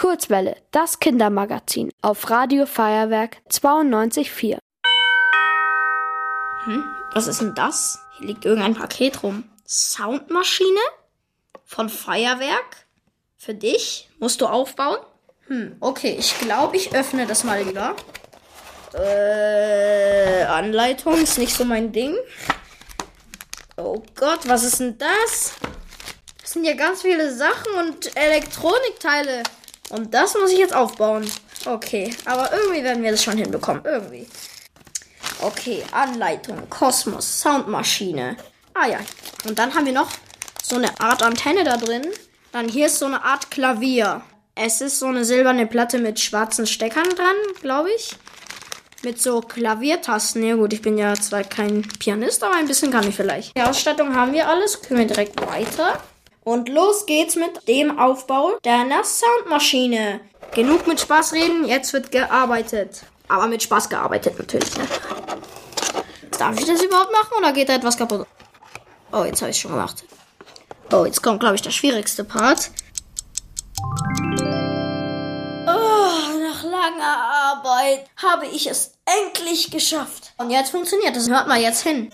Kurzwelle, das Kindermagazin auf Radio Feuerwerk 92.4. Hm, was ist denn das? Hier liegt irgendein Paket rum. Soundmaschine? Von Feuerwerk? Für dich? Musst du aufbauen? Hm, okay, ich glaube, ich öffne das mal lieber. Äh, Anleitung ist nicht so mein Ding. Oh Gott, was ist denn das? Das sind ja ganz viele Sachen und Elektronikteile. Und das muss ich jetzt aufbauen. Okay, aber irgendwie werden wir das schon hinbekommen. Irgendwie. Okay, Anleitung, Kosmos, Soundmaschine. Ah ja. Und dann haben wir noch so eine Art Antenne da drin. Dann hier ist so eine Art Klavier. Es ist so eine silberne Platte mit schwarzen Steckern dran, glaube ich. Mit so Klaviertasten. Ja gut, ich bin ja zwar kein Pianist, aber ein bisschen kann ich vielleicht. Die Ausstattung haben wir alles. Können wir direkt weiter. Und los geht's mit dem Aufbau deiner Soundmaschine. Genug mit Spaß reden, jetzt wird gearbeitet. Aber mit Spaß gearbeitet natürlich, ne? Darf ich das überhaupt machen oder geht da etwas kaputt? Oh, jetzt habe ich schon gemacht. Oh, jetzt kommt, glaube ich, der schwierigste Part. Oh, nach langer Arbeit habe ich es endlich geschafft. Und jetzt funktioniert es. Hört mal jetzt hin.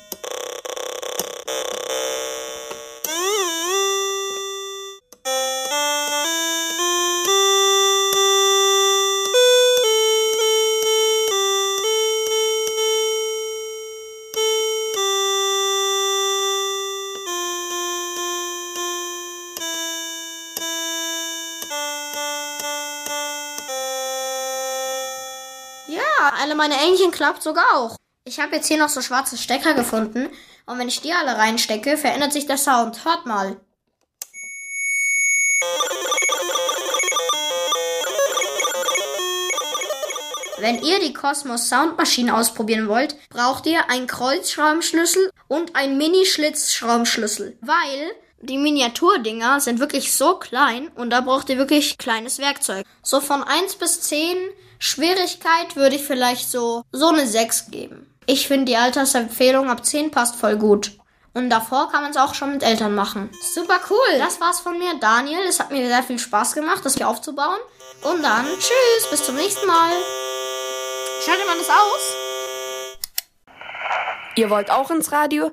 Ja, alle meine Ähnchen klappt sogar auch. Ich habe jetzt hier noch so schwarze Stecker gefunden. Und wenn ich die alle reinstecke, verändert sich der Sound. Hört mal. Wenn ihr die Cosmos Soundmaschine ausprobieren wollt, braucht ihr einen Kreuzschraubenschlüssel und einen Mini-Schlitzschraubenschlüssel. Weil die Miniaturdinger sind wirklich so klein und da braucht ihr wirklich kleines Werkzeug. So von 1 bis 10 Schwierigkeit würde ich vielleicht so, so eine 6 geben. Ich finde die Altersempfehlung ab 10 passt voll gut. Und davor kann man es auch schon mit Eltern machen. Super cool. Das war's von mir, Daniel. Es hat mir sehr viel Spaß gemacht, das hier aufzubauen. Und dann tschüss, bis zum nächsten Mal. Schaltet man das aus? Ihr wollt auch ins Radio?